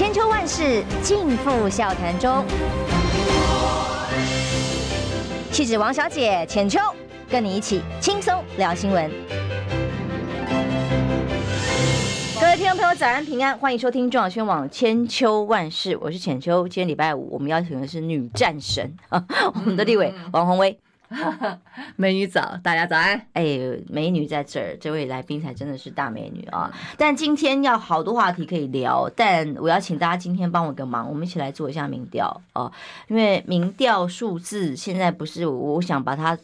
千秋万世尽付笑谈中。气质王小姐浅秋，跟你一起轻松聊新闻。各位听众朋友，早安平安，欢迎收听中广宣网千秋万世，我是浅秋。今天礼拜五，我们邀请的是女战神啊，我们的立委王鸿薇。美女早，大家早安。哎，美女在这儿，这位来宾才真的是大美女啊！但今天要好多话题可以聊，但我要请大家今天帮我个忙，我们一起来做一下民调哦，因为民调数字现在不是，我想把它。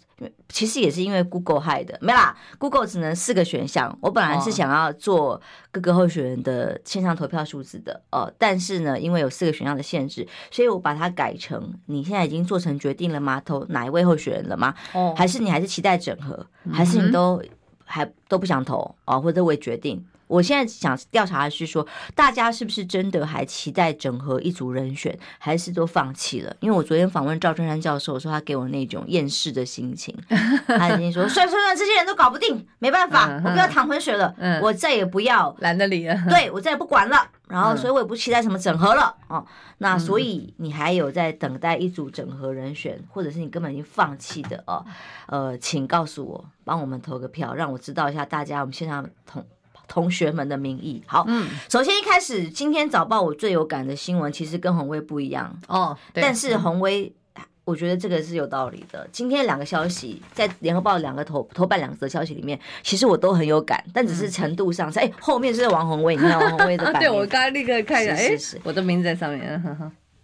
其实也是因为 Google 害的，没啦，Google 只能四个选项。我本来是想要做各个候选人的线上投票数字的，呃，但是呢，因为有四个选项的限制，所以我把它改成：你现在已经做成决定了吗？投哪一位候选人了吗？哦，还是你还是期待整合？还是你都还都不想投啊？或者未决定？我现在想调查的是说，大家是不是真的还期待整合一组人选，还是都放弃了？因为我昨天访问赵春山教授说，他给我那种厌世的心情，他已经说算算算，这些人都搞不定，没办法，我不要淌浑水了，我再也不要懒得理了，对，我再也不管了。然后，所以我也不期待什么整合了哦。那所以你还有在等待一组整合人选，或者是你根本已经放弃的哦？呃，请告诉我，帮我们投个票，让我知道一下大家我们线上同。同学们的名义，好，嗯，首先一开始，今天早报我最有感的新闻，其实跟红威不一样。哦，但是红威，我觉得这个是有道理的。今天两个消息在联合报两个头头版两则消息里面，其实我都很有感，但只是程度上，哎、嗯，后面是王宏威，你看王鸿薇的版面，对，我刚刚立刻看一下，哎，我的名字在上面，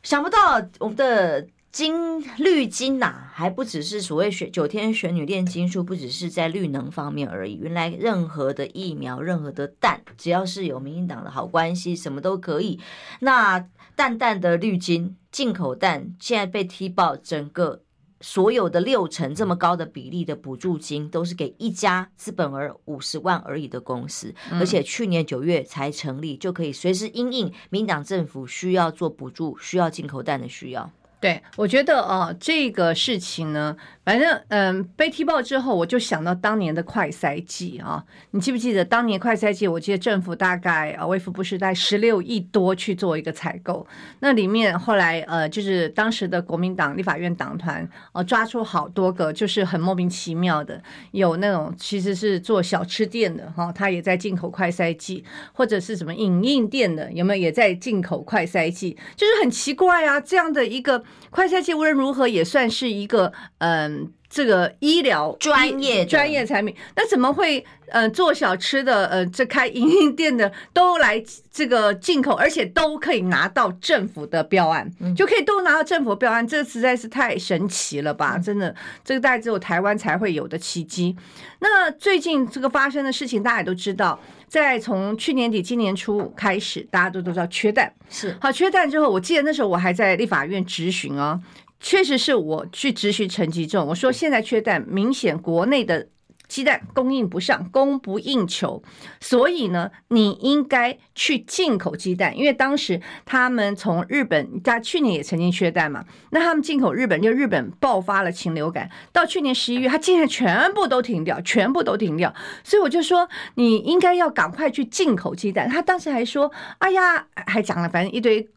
想不到我们的。金绿金呐、啊，还不只是所谓选九天玄女炼金术，不只是在绿能方面而已。原来任何的疫苗，任何的蛋，只要是有民进党的好关系，什么都可以。那淡淡的绿金进口蛋，现在被踢爆，整个所有的六成这么高的比例的补助金，都是给一家资本额五十万而已的公司，而且去年九月才成立，就可以随时因应民党政府需要做补助、需要进口蛋的需要。对，我觉得哦，这个事情呢。反正嗯，被踢爆之后，我就想到当年的快赛季啊，你记不记得当年快赛季？我记得政府大概啊，卫福部是在十六亿多去做一个采购，那里面后来呃，就是当时的国民党立法院党团呃，抓出好多个，就是很莫名其妙的，有那种其实是做小吃店的哈，他也在进口快赛季，或者是什么影印店的，有没有也在进口快赛季？就是很奇怪啊，这样的一个快赛季无论如何也算是一个嗯。嗯，这个医疗专业专业产品，那怎么会呃做小吃的呃这开营业店的都来这个进口，而且都可以拿到政府的标案，嗯、就可以都拿到政府标案，这实在是太神奇了吧！真的，这个大概只有台湾才会有的奇迹。那最近这个发生的事情，大家也都知道，在从去年底今年初开始，大家都都知道缺蛋是好缺蛋之后，我记得那时候我还在立法院质询哦。确实是我去质询陈吉仲，我说现在缺蛋，明显国内的鸡蛋供应不上，供不应求，所以呢，你应该去进口鸡蛋，因为当时他们从日本，他去年也曾经缺蛋嘛，那他们进口日本，就日本爆发了禽流感，到去年十一月，他竟然全部都停掉，全部都停掉，所以我就说你应该要赶快去进口鸡蛋。他当时还说，哎呀，还讲了反正一堆。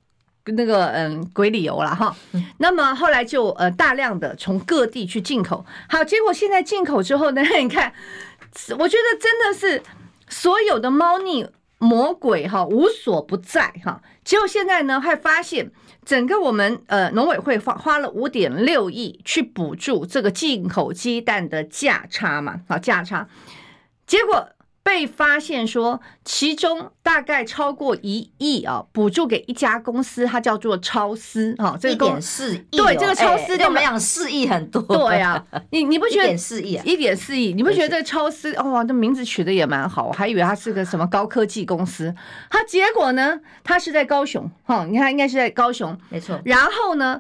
那个嗯，鬼理由了哈。那么后来就呃大量的从各地去进口，好，结果现在进口之后呢，你看，我觉得真的是所有的猫腻魔鬼哈无所不在哈。结果现在呢，还发现整个我们呃农委会花花了五点六亿去补助这个进口鸡蛋的价差嘛，好价差，结果。被发现说，其中大概超过一亿啊，补助给一家公司，它叫做超思啊，这个一点四亿，对，这个超思就没有四亿很多，对呀，你你不觉得一点四亿，一点四亿，你不觉得这个超思哇，这名字取得也蛮好，我还以为它是个什么高科技公司，它结果呢，它是在高雄哈，你看应该是在高雄，没错，然后呢，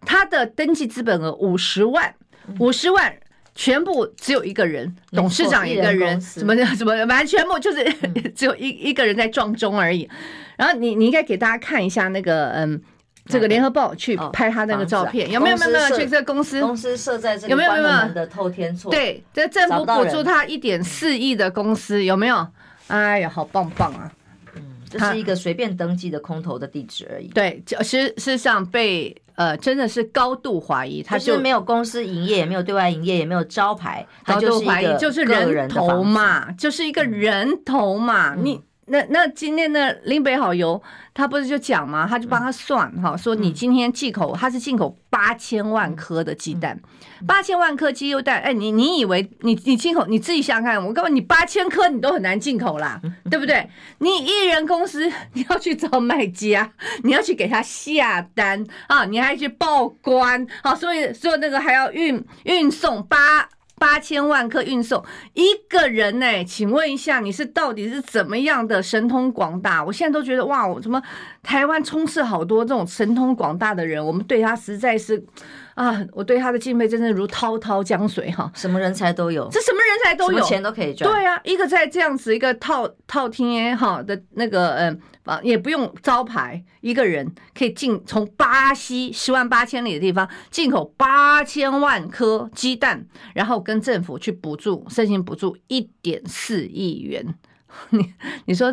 它的登记资本额五十万，五十万。全部只有一个人，董事长一个人，什么什么，反正全部就是 只有一一个人在撞钟而已。然后你你应该给大家看一下那个嗯，这个联合报去拍他那个照片，有没有没有没有去？这个公司公司设在这个有没有没有的透天厝？对，这政府补助他一点四亿的公司有没有？哎呀，好棒棒啊！嗯，这是一个随便登记的空头的地址而已。对，就实事实上被呃真的是高度怀疑，他就没有公司营业，也没有对外营业，也没有招牌，高度怀疑就是人头嘛，就是一个人头嘛，嗯、你。那那今天的林北好油，他不是就讲吗？他就帮他算哈、嗯，说你今天进口，他是进口八千万颗的鸡蛋，八、嗯、千万颗鸡肉蛋，哎，你你以为你你进口，你自己想想看，我告诉你，八千颗你都很难进口啦，对不对？你一人公司你要去找卖家，你要去给他下单啊，你还去报关，好，所以所以那个还要运运送八。八千万颗运送一个人呢、请问一下，你是到底是怎么样的神通广大？我现在都觉得哇，我怎么台湾充斥好多这种神通广大的人？我们对他实在是啊，我对他的敬佩真的如滔滔江水哈，什么人才都有，这什么人才都有，钱都可以赚。对啊，一个在这样子一个套套厅哈的那个嗯。啊，也不用招牌，一个人可以进从巴西十万八千里的地方进口八千万颗鸡蛋，然后跟政府去补助，申请补助一点四亿元。你你说，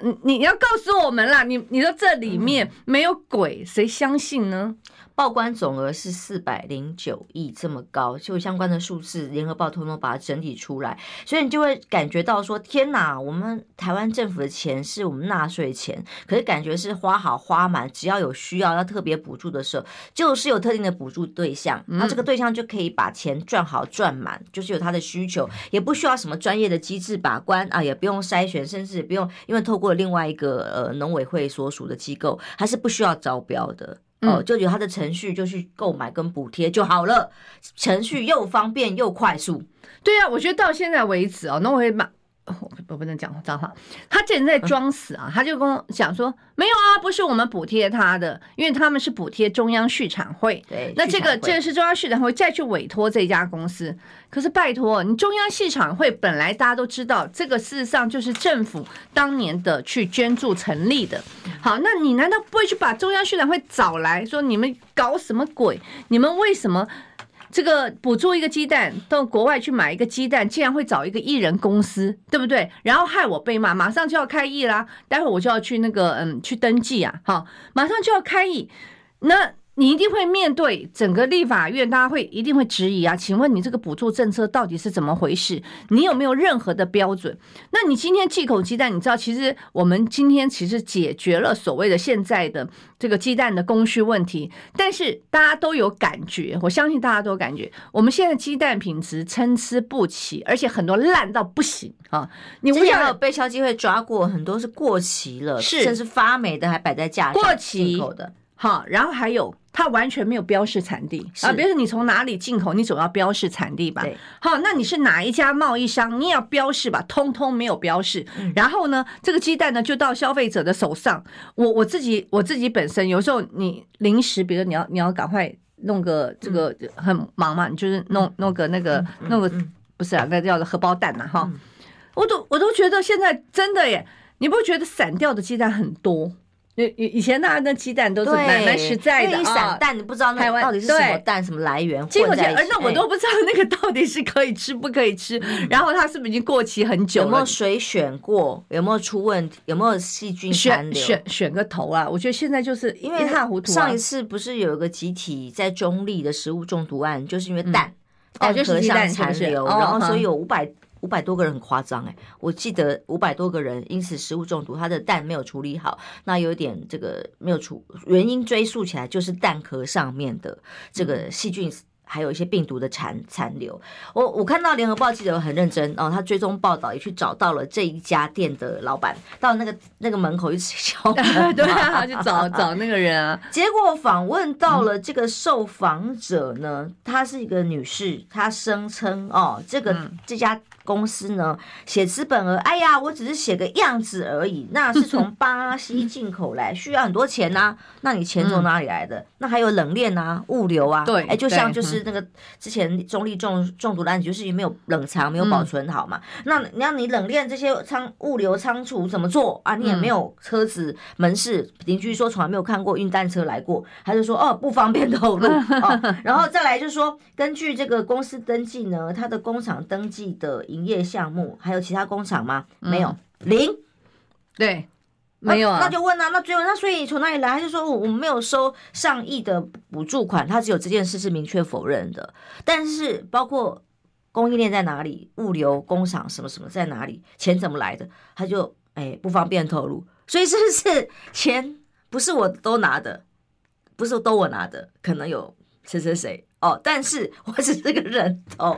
你你要告诉我们啦，你你说这里面没有鬼，谁相信呢？报关总额是四百零九亿，这么高，就相关的数字，联合报通通把它整理出来，所以你就会感觉到说，天哪，我们台湾政府的钱是我们纳税钱，可是感觉是花好花满，只要有需要要特别补助的时候，就是有特定的补助对象，那这个对象就可以把钱赚好赚满，就是有他的需求，也不需要什么专业的机制把关啊，也不用筛选，甚至也不用因为透过另外一个呃农委会所属的机构，它是不需要招标的。哦，就有他的程序，就去购买跟补贴就好了，程序又方便又快速。对啊，我觉得到现在为止哦，那我会买。我我不能讲脏话，他竟然在装死啊！他就跟我讲说，没有啊，不是我们补贴他的，因为他们是补贴中央畜产会。对，那这个这个是中央畜产会再去委托这家公司。可是拜托你，中央畜产会本来大家都知道，这个事实上就是政府当年的去捐助成立的。好，那你难道不会去把中央畜产会找来说，你们搞什么鬼？你们为什么？这个补助一个鸡蛋到国外去买一个鸡蛋，竟然会找一个艺人公司，对不对？然后害我被骂，马上就要开议啦，待会我就要去那个嗯去登记啊，好，马上就要开议，那。你一定会面对整个立法院，大家会一定会质疑啊。请问你这个补助政策到底是怎么回事？你有没有任何的标准？那你今天忌口鸡蛋，你知道，其实我们今天其实解决了所谓的现在的这个鸡蛋的供需问题，但是大家都有感觉，我相信大家都有感觉，我们现在鸡蛋品质参差不齐，而且很多烂到不行啊！你之前有被消基会抓过，很多是过期了，是甚至发霉的，还摆在架上过期口的。好，然后还有。它完全没有标示产地啊，比如说你从哪里进口，你总要标示产地吧？对。好，那你是哪一家贸易商，你也要标示吧？通通没有标示。嗯。然后呢，这个鸡蛋呢就到消费者的手上。我我自己我自己本身有时候你临时，比如你要你要赶快弄个这个很忙嘛，你就是弄弄个那个弄个不是啊，那叫做荷包蛋呐哈。我都我都觉得现在真的耶，你不觉得散掉的鸡蛋很多？以以前大家的鸡蛋都是蛮蛮实在的，啊散蛋你不知道那到底是什么蛋什么来源，进口而那我都不知道那个到底是可以吃不可以吃，然后它是不是已经过期很久了？有没有水选过？有没有出问题？有没有细菌残留？选选选个头啊！我觉得现在就是因为一塌糊涂。上一次不是有一个集体在中立的食物中毒案，就是因为蛋蛋壳上残留，然后所以有五百。五百多个人很夸张哎，我记得五百多个人因此食物中毒，他的蛋没有处理好，那有点这个没有处原因追溯起来，就是蛋壳上面的这个细菌。还有一些病毒的残残留，我我看到联合报记者很认真哦，他追踪报道也去找到了这一家店的老板，到那个那个门口一直敲门，对啊，去找找那个人啊。结果访问到了这个受访者呢，她是一个女士，她声称哦，这个这家公司呢写资本额，哎呀，我只是写个样子而已，那是从 巴西进口来，需要很多钱呐，那你钱从哪里来的？那还有冷链啊，物流啊，对，哎，就像就是。那个之前中立中中毒的案子，就是因为没有冷藏，没有保存好嘛。嗯、那你让你冷链这些仓物流仓储怎么做啊？你也没有车子门市，邻居说从来没有看过运蛋车来过，他就说哦不方便透露 哦。然后再来就是说，根据这个公司登记呢，他的工厂登记的营业项目还有其他工厂吗？没有，零，对。没有啊，那就问啊，那追问那所以你从哪里来？他就说我们没有收上亿的补助款，他只有这件事是明确否认的。但是包括供应链在哪里，物流工厂什么什么在哪里，钱怎么来的，他就哎不方便透露。所以是不是 钱不是我都拿的，不是都我拿的，可能有谁谁谁哦，但是我只是个人头，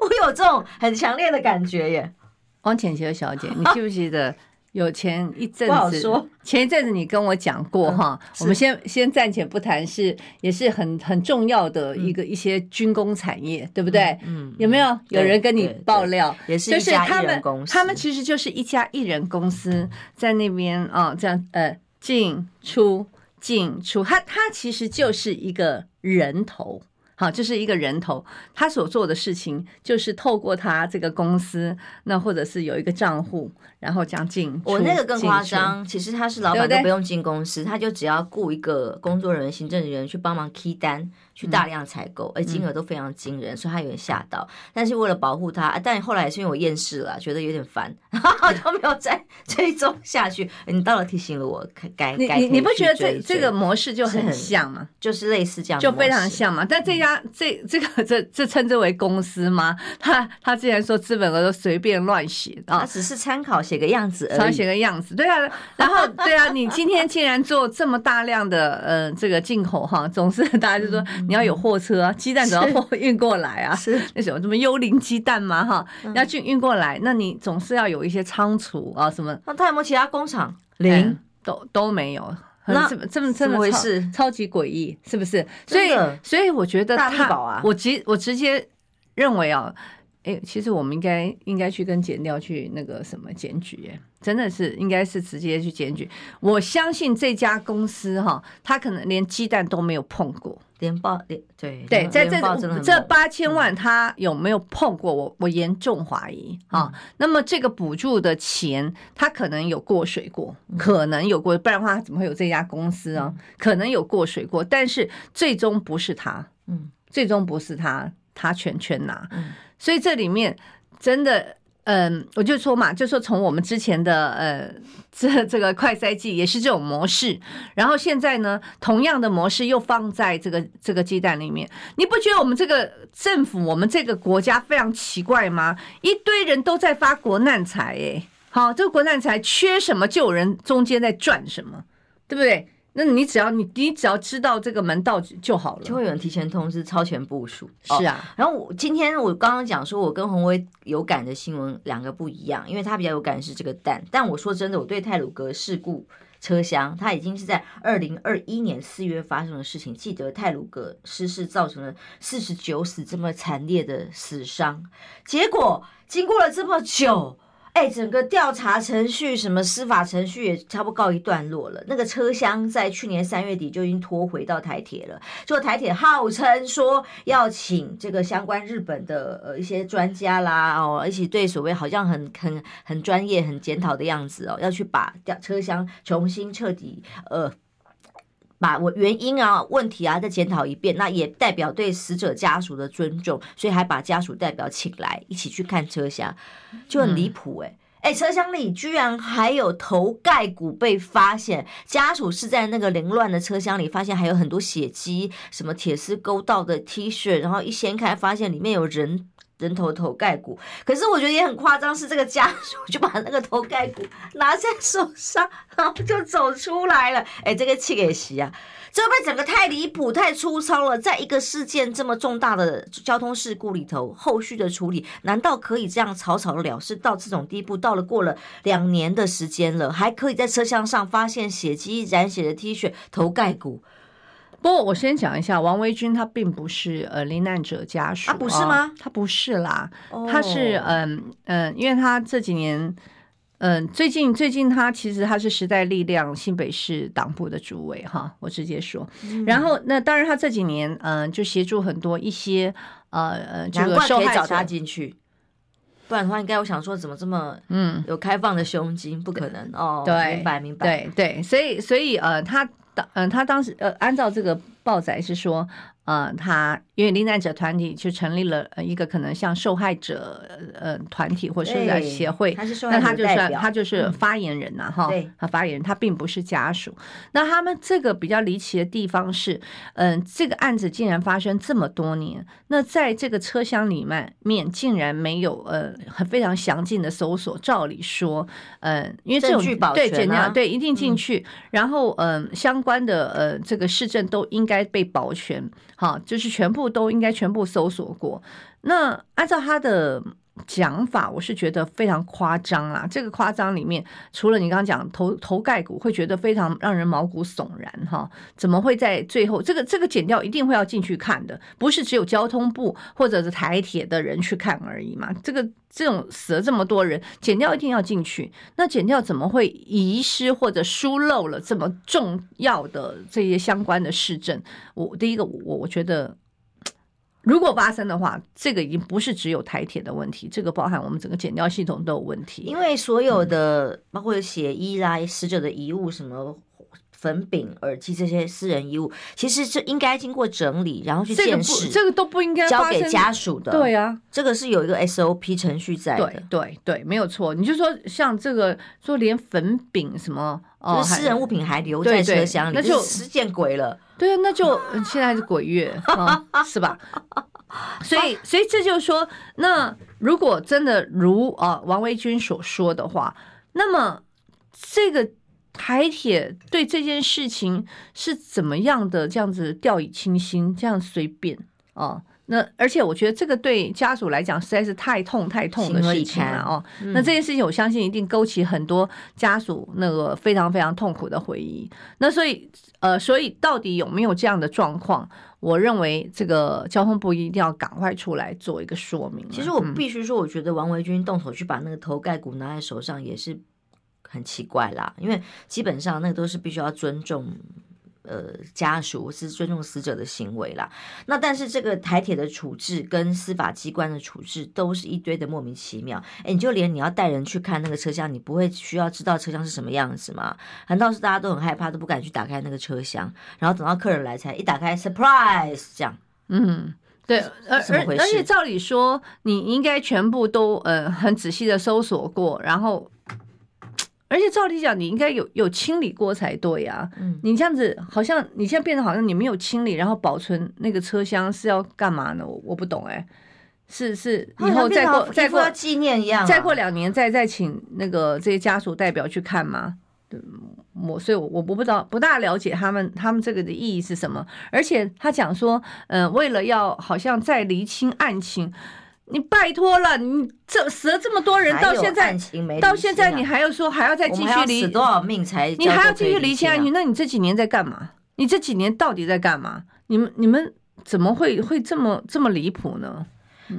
我有这种很强烈的感觉耶。汪浅秋小姐，你记不记得？有前一阵子，不好说。前一阵子你跟我讲过哈，嗯、我们先先暂且不谈，是也是很很重要的一个、嗯、一些军工产业，对不对？嗯，嗯有没有有人跟你爆料？也是一家艺人公司，他们其实就是一家艺人公司在那边啊，这样呃进出进出，他他其实就是一个人头。好，这是一个人头，他所做的事情就是透过他这个公司，那或者是有一个账户，然后这样进。我那个更夸张，其实他是老板都不用进公司，他就只要雇一个工作人员、行政人员去帮忙 key 单。去大量采购，而金额都非常惊人，嗯、所以他有点吓到。但是为了保护他，但后来也是因为我厌世了，觉得有点烦，就没有再 追踪下去。你到了提醒了我，该该你你不觉得这这个模式就很像吗？就是类似这样，就非常像嘛。但这家、嗯、这这个这这称之为公司吗？他他竟然说资本额都随便乱写啊，他只是参考写个样子而已，写个样子。对啊，然后对啊，你今天竟然做这么大量的呃这个进口哈，总是大家就说。你要有货车啊，鸡蛋总要货运过来啊，是那什么什么幽灵鸡蛋嘛哈，要去运过来，那你总是要有一些仓储啊什么。那他有没有其他工厂？零都都没有。那这么这么这么回事？超级诡异，是不是？所以所以我觉得他，我直我直接认为啊。哎，其实我们应该应该去跟检调去那个什么检举，哎，真的是应该是直接去检举。我相信这家公司哈，他可能连鸡蛋都没有碰过，连报连对对，在这这八千万他有没有碰过？我我严重怀疑啊。那么这个补助的钱，他可能有过水过，可能有过，不然的话他怎么会有这家公司啊？可能有过水过，但是最终不是他，嗯，最终不是他，他全全拿，嗯。所以这里面真的，嗯，我就说嘛，就说从我们之前的呃，这这个快筛剂也是这种模式，然后现在呢，同样的模式又放在这个这个鸡蛋里面，你不觉得我们这个政府，我们这个国家非常奇怪吗？一堆人都在发国难财，哎，好，这个国难财缺什么就有人中间在赚什么，对不对？那你只要你你只要知道这个门道就好了，就会有人提前通知、超前部署。是啊，然后我今天我刚刚讲说，我跟鸿威有感的新闻两个不一样，因为他比较有感是这个蛋。但我说真的，我对泰鲁格事故车厢，它已经是在二零二一年四月发生的事情。记得泰鲁格失事造成了四十九死这么惨烈的死伤，结果经过了这么久。哎，整个调查程序、什么司法程序也差不多告一段落了。那个车厢在去年三月底就已经拖回到台铁了。就台铁号称说要请这个相关日本的呃一些专家啦，哦，一起对所谓好像很很很专业、很检讨的样子哦，要去把调车厢重新彻底呃。把我原因啊、问题啊再检讨一遍，那也代表对死者家属的尊重，所以还把家属代表请来一起去看车厢，就很离谱哎哎，车厢里居然还有头盖骨被发现，家属是在那个凌乱的车厢里发现还有很多血迹，什么铁丝勾到的 T 恤，然后一掀开发现里面有人。人头头盖骨，可是我觉得也很夸张，是这个家属就把那个头盖骨拿在手上，然后就走出来了。哎，这个气给洗啊！这被整个太离谱、太粗糙了。在一个事件这么重大的交通事故里头，后续的处理难道可以这样草草了事？到这种地步，到了过了两年的时间了，还可以在车厢上发现血迹、染血的 T 恤、头盖骨。不过我先讲一下，王维君他并不是呃罹难者家属，他不是吗？他不是啦，他是嗯嗯，因为他这几年嗯最近最近他其实他是时代力量新北市党部的主委哈，我直接说。然后那当然他这几年嗯就协助很多一些呃呃这个受害者他进去，不然的话应该我想说怎么这么嗯有开放的胸襟？不可能哦，对，明白明白，对对，所以所以呃他。当嗯，他当时呃，按照这个报载是说，呃，他因为罹难者团体就成立了一个可能像受害者呃团体或者是协会，那他就算他就是发言人呐、啊、哈，他发言人，他并不是家属。那他们这个比较离奇的地方是，嗯、呃，这个案子竟然发生这么多年，那在这个车厢里面面竟然没有呃很非常详尽的搜索。照理说，嗯、呃，因为这种对检调对一定进去，嗯、然后嗯、呃，相关的呃这个市政都应该被保全。好，就是全部都应该全部搜索过。那按照他的讲法，我是觉得非常夸张啊。这个夸张里面，除了你刚刚讲头头盖骨，会觉得非常让人毛骨悚然哈。怎么会在最后这个这个剪掉一定会要进去看的？不是只有交通部或者是台铁的人去看而已嘛？这个这种死了这么多人，剪掉一定要进去。那剪掉怎么会遗失或者疏漏了这么重要的这些相关的事证？我第一个，我我觉得。如果发生的话，这个已经不是只有台铁的问题，这个包含我们整个检调系统都有问题。因为所有的、嗯、包括血衣啦、死者的遗物、什么粉饼、耳机这些私人遗物，其实是应该经过整理，然后去鉴识。这个都不应该交给家属的。对啊，这个是有一个 SOP 程序在的。对对对，没有错。你就说像这个，说连粉饼什么，哦，就是私人物品还留在车厢里，那就实见鬼了。对啊，那就现在是鬼月，哦、是吧？所以，所以这就是说，那如果真的如啊王维军所说的话，那么这个台铁对这件事情是怎么样的？这样子掉以轻心，这样随便啊？那而且我觉得这个对家属来讲实在是太痛太痛的事情了哦。嗯、那这件事情我相信一定勾起很多家属那个非常非常痛苦的回忆。那所以呃，所以到底有没有这样的状况？我认为这个交通部一定要赶快出来做一个说明。其实我必须说，我觉得王维军动手去把那个头盖骨拿在手上也是很奇怪啦，因为基本上那个都是必须要尊重。呃，家属是尊重死者的行为啦。那但是这个台铁的处置跟司法机关的处置都是一堆的莫名其妙。哎，你就连你要带人去看那个车厢，你不会需要知道车厢是什么样子吗？难道是大家都很害怕，都不敢去打开那个车厢，然后等到客人来才一打开，surprise 这样？嗯，对，而而而且照理说，你应该全部都呃很仔细的搜索过，然后。而且照理讲，你应该有有清理过才对呀。嗯，你这样子好像你现在变得好像你没有清理，然后保存那个车厢是要干嘛呢？我我不懂哎、欸，是是以后再过再过纪念一样，再过两年再再请那个这些家属代表去看吗？对，我所以我我不知道不大了解他们他们这个的意义是什么。而且他讲说，嗯、呃，为了要好像再厘清案情。你拜托了，你这死了这么多人，到现在到现在你还要说还要再继续离死多少命才？你还要继续离清案情？那你这几年在干嘛？你这几年到底在干嘛？你们你们怎么会会这么这么离谱呢？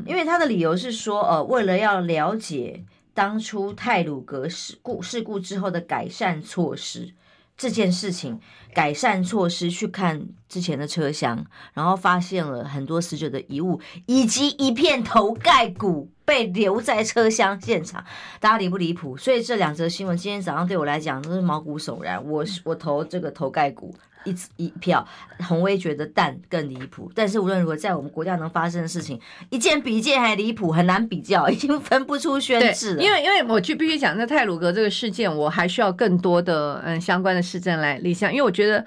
因为他的理由是说，呃，为了要了解当初泰鲁格事故事故之后的改善措施。这件事情改善措施，去看之前的车厢，然后发现了很多死者的遗物，以及一片头盖骨被留在车厢现场，大家离不离谱？所以这两则新闻今天早上对我来讲都是毛骨悚然。我我投这个头盖骨。一一票，洪威觉得蛋更离谱，但是无论如何，在我们国家能发生的事情，一件比一件还离谱，很难比较，已经分不出宣制了。因为因为我去必须讲，那泰鲁格这个事件，我还需要更多的嗯相关的事证来立项，因为我觉得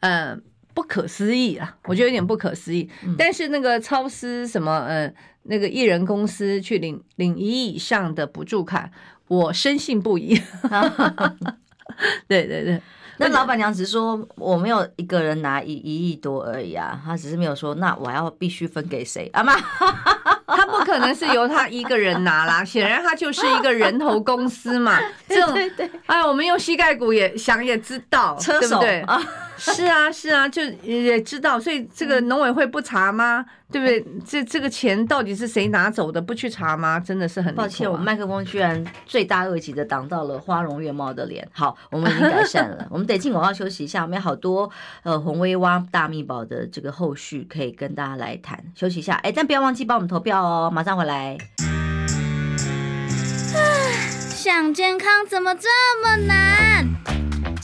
嗯、呃、不可思议啊，我觉得有点不可思议。嗯、但是那个超私什么嗯、呃、那个艺人公司去领领一亿以上的补助款，我深信不疑。对 对 对。那老板娘只是说我没有一个人拿一一亿多而已啊，她只是没有说那我要必须分给谁啊妈，她不可能是由她一个人拿啦，显然她就是一个人头公司嘛。这种 对对对，哎，我们用膝盖骨也想也知道，车手对不对？是啊是啊，就也知道，所以这个农委会不查吗？对不对？这这个钱到底是谁拿走的？不去查吗？真的是很、啊、抱歉，我们麦克风居然罪大恶极的挡到了花容月貌的脸。好，我们已经改善了，我们得进广告休息一下。我们有好多呃红薇挖大密宝的这个后续可以跟大家来谈。休息一下，哎，但不要忘记帮我们投票哦，马上回来。想健康怎么这么难？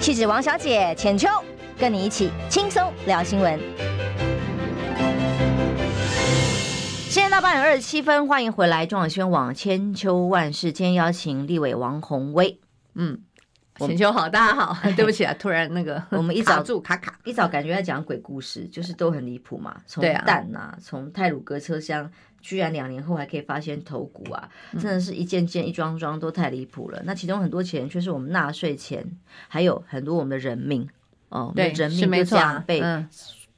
气质王小姐浅秋，跟你一起轻松聊新闻。现在到八点二十七分，欢迎回来中广宣网千秋万事间邀请立委王宏威。嗯，浅秋好，大家好。对不起啊，突然那个 我们一早卡住卡卡，一早感觉在讲鬼故事，就是都很离谱嘛。从蛋啊，从泰鲁格车厢。居然两年后还可以发现头骨啊！真的是一件件、一桩桩都太离谱了。那其中很多钱却是我们纳税钱，还有很多我们的人命哦，对，人命就这样被。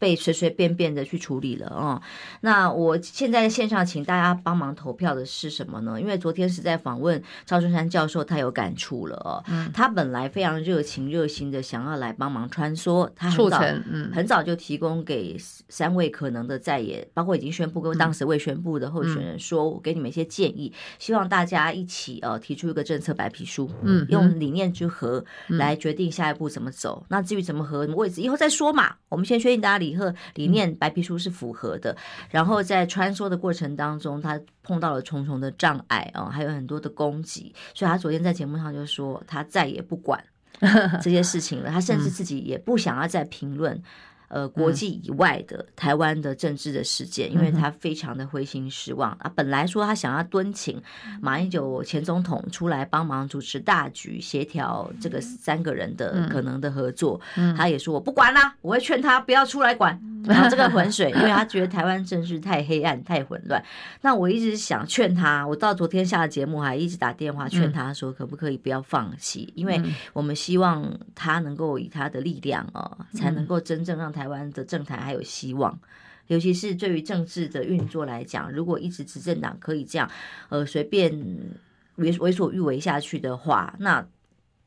被随随便便的去处理了哦。那我现在线上请大家帮忙投票的是什么呢？因为昨天是在访问赵春山教授，他有感触了哦。嗯，他本来非常热情热心的想要来帮忙穿梭，他很早嗯很早就提供给三位可能的在野，包括已经宣布跟当时未宣布的候选人说，我给你们一些建议，希望大家一起呃提出一个政策白皮书，嗯，用理念之和来决定下一步怎么走。那至于怎么和位置，以后再说嘛。我们先确定大家理。和理念白皮书是符合的，然后在穿梭的过程当中，他碰到了重重的障碍啊，还有很多的攻击，所以他昨天在节目上就说，他再也不管 这些事情了，他甚至自己也不想要再评论。呃，国际以外的台湾的政治的事件，因为他非常的灰心失望啊。本来说他想要敦请马英九前总统出来帮忙主持大局，协调这个三个人的可能的合作，他也说我不管啦，我会劝他不要出来管。然后这个 浑水，因为他觉得台湾政治太黑暗、太混乱。那我一直想劝他，我到昨天下的节目还一直打电话劝他说，可不可以不要放弃？因为我们希望他能够以他的力量哦，才能够真正让台湾的政坛还有希望。尤其是对于政治的运作来讲，如果一直执政党可以这样呃随便为为所欲为下去的话，那。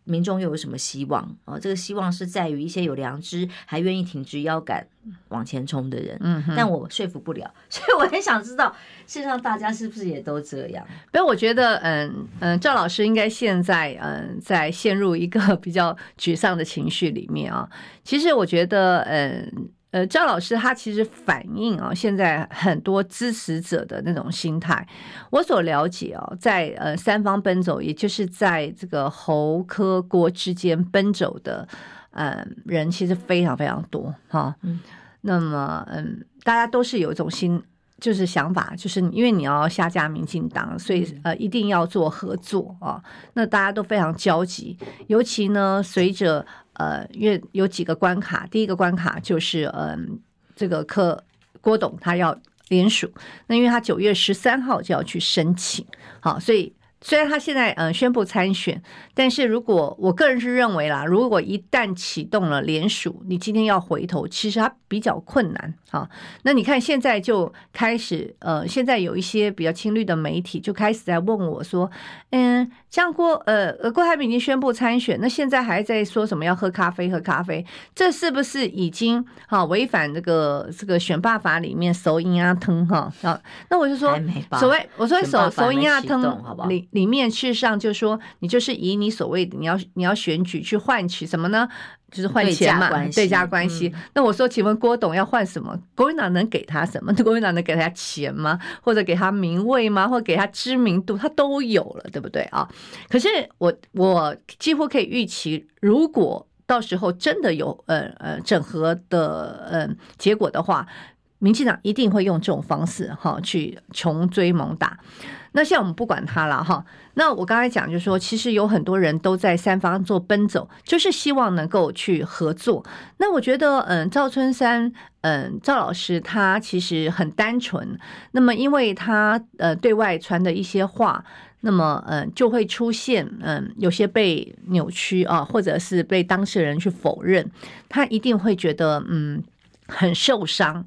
民众又有什么希望啊？这个希望是在于一些有良知、还愿意挺直腰杆往前冲的人。嗯，但我说服不了，所以我很想知道，线上大家是不是也都这样？所以我觉得，嗯嗯，赵老师应该现在嗯在陷入一个比较沮丧的情绪里面啊。其实我觉得，嗯。呃，赵老师他其实反映啊，现在很多支持者的那种心态。我所了解啊，在呃三方奔走，也就是在这个侯科郭之间奔走的，呃人其实非常非常多哈。嗯，那么嗯，大家都是有一种心，就是想法，就是因为你要下架民进党，所以呃一定要做合作啊。那大家都非常焦急，尤其呢，随着。呃，因为有几个关卡，第一个关卡就是，嗯，这个柯郭董他要联署，那因为他九月十三号就要去申请，好，所以。虽然他现在嗯宣布参选，但是如果我个人是认为啦，如果一旦启动了联署，你今天要回头，其实他比较困难啊。那你看现在就开始呃，现在有一些比较亲绿的媒体就开始在问我说，嗯，像郭呃呃郭台铭已经宣布参选，那现在还在说什么要喝咖啡喝咖啡，这是不是已经哈违反这个这个选罢法里面手音啊吞哈啊？那我就说所谓我说手手音啊疼里。里面事实上就是说，你就是以你所谓的你要你要选举去换取什么呢？就是换钱嘛，对价关系。嗯、那我说，请问郭董要换什么？国民党能给他什么？国民党能给他钱吗？或者给他名位吗？或者给他知名度？他都有了，对不对啊？可是我我几乎可以预期，如果到时候真的有呃呃整合的呃结果的话，民进党一定会用这种方式哈去穷追猛打。那像我们不管他了哈，那我刚才讲就是说，其实有很多人都在三方做奔走，就是希望能够去合作。那我觉得，嗯，赵春山，嗯，赵老师他其实很单纯。那么，因为他呃对外传的一些话，那么嗯就会出现嗯有些被扭曲啊，或者是被当事人去否认，他一定会觉得嗯很受伤。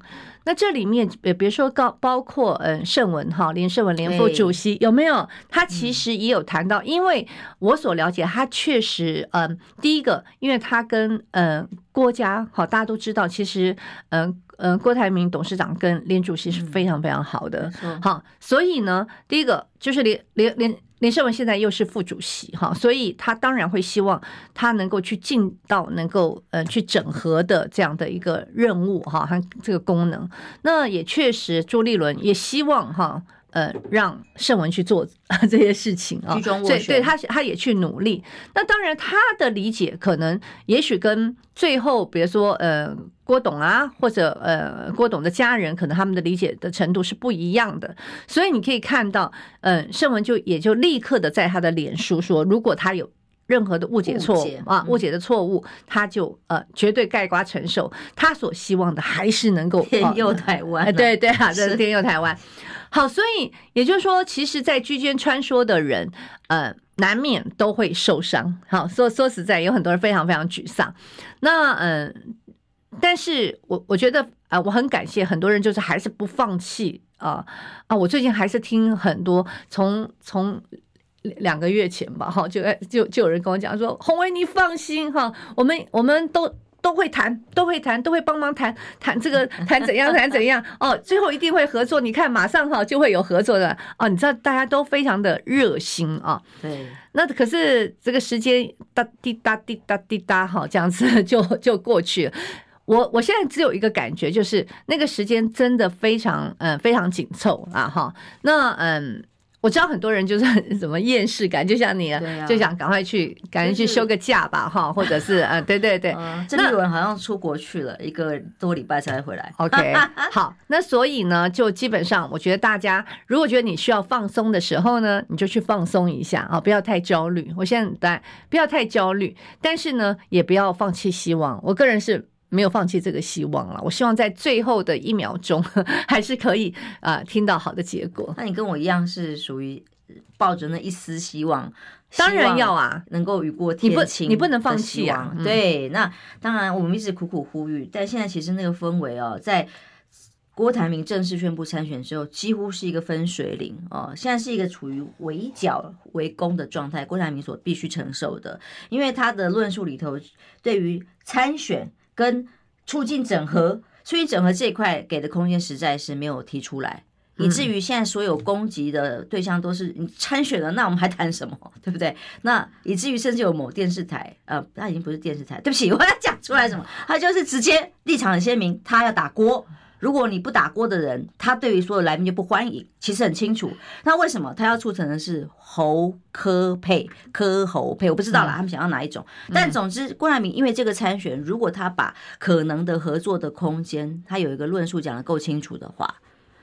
那这里面，也别说高，包括嗯，盛文哈，连盛文连副主席有没有？他其实也有谈到，因为我所了解，他确实嗯，第一个，因为他跟嗯郭家好，大家都知道，其实嗯嗯，郭台铭董事长跟连主席是非常非常好的，好，所以呢，第一个就是连连连。连胜文现在又是副主席哈，所以他当然会希望他能够去尽到能够呃去整合的这样的一个任务哈和这个功能。那也确实，朱立伦也希望哈呃让胜文去做 这些事情啊，对对，他他也去努力。那当然他的理解可能也许跟最后比如说呃。郭董啊，或者呃，郭董的家人，可能他们的理解的程度是不一样的，所以你可以看到，嗯、呃，胜文就也就立刻的在他的脸书说，如果他有任何的误解错误啊，误解的错误，他就呃绝对盖瓜承受。他所希望的还是能够 天佑台湾、啊，对对啊，这是天佑台湾。好，所以也就是说，其实，在居间穿梭的人，呃，难免都会受伤。好，说说实在，有很多人非常非常沮丧。那嗯。但是我我觉得啊、呃，我很感谢很多人，就是还是不放弃啊啊！我最近还是听很多，从从两个月前吧，哈，就就就有人跟我讲说，鸿薇你放心哈，我们我们都都会谈，都会谈，都会帮忙谈谈这个谈怎样谈怎样哦，最后一定会合作。你看马上哈就会有合作的哦，你知道大家都非常的热心啊。对，那可是这个时间哒滴答滴答滴答哈，这样子 就就过去了。我我现在只有一个感觉，就是那个时间真的非常嗯非常紧凑啊哈。那嗯，我知道很多人就是很 什么厌世感，就像你，啊就想赶快去赶紧去休个假吧哈，或者是嗯对对对。这个人好像出国去了一个多礼拜才会回来。OK，好，那所以呢，就基本上我觉得大家如果觉得你需要放松的时候呢，你就去放松一下啊，不要太焦虑。我现在不要太焦虑，但是呢，也不要放弃希望。我个人是。没有放弃这个希望了，我希望在最后的一秒钟 还是可以啊、呃、听到好的结果。那你跟我一样是属于抱着那一丝希望，当然要啊，能够雨过天晴，你不能放弃啊。对，那当然我们一直苦苦呼吁，但现在其实那个氛围哦，在郭台铭正式宣布参选之后，几乎是一个分水岭哦，现在是一个处于围剿围攻的状态，郭台铭所必须承受的，因为他的论述里头对于参选。跟促进整合，促进整合这一块给的空间实在是没有提出来，以至于现在所有攻击的对象都是你参选了，那我们还谈什么，对不对？那以至于甚至有某电视台，呃，他已经不是电视台，对不起，我要讲出来什么，他就是直接立场很鲜明，他要打郭。如果你不打郭的人，他对于所有来宾就不欢迎，其实很清楚。那为什么他要促成的是侯科配、科侯配？我不知道啦，他们想要哪一种？但总之，郭台铭因为这个参选，如果他把可能的合作的空间，他有一个论述讲的够清楚的话，